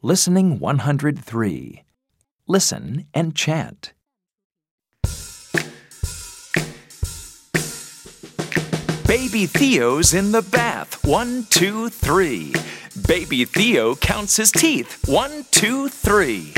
Listening 103. Listen and chant. Baby Theo's in the bath. One, two, three. Baby Theo counts his teeth. One, two, three.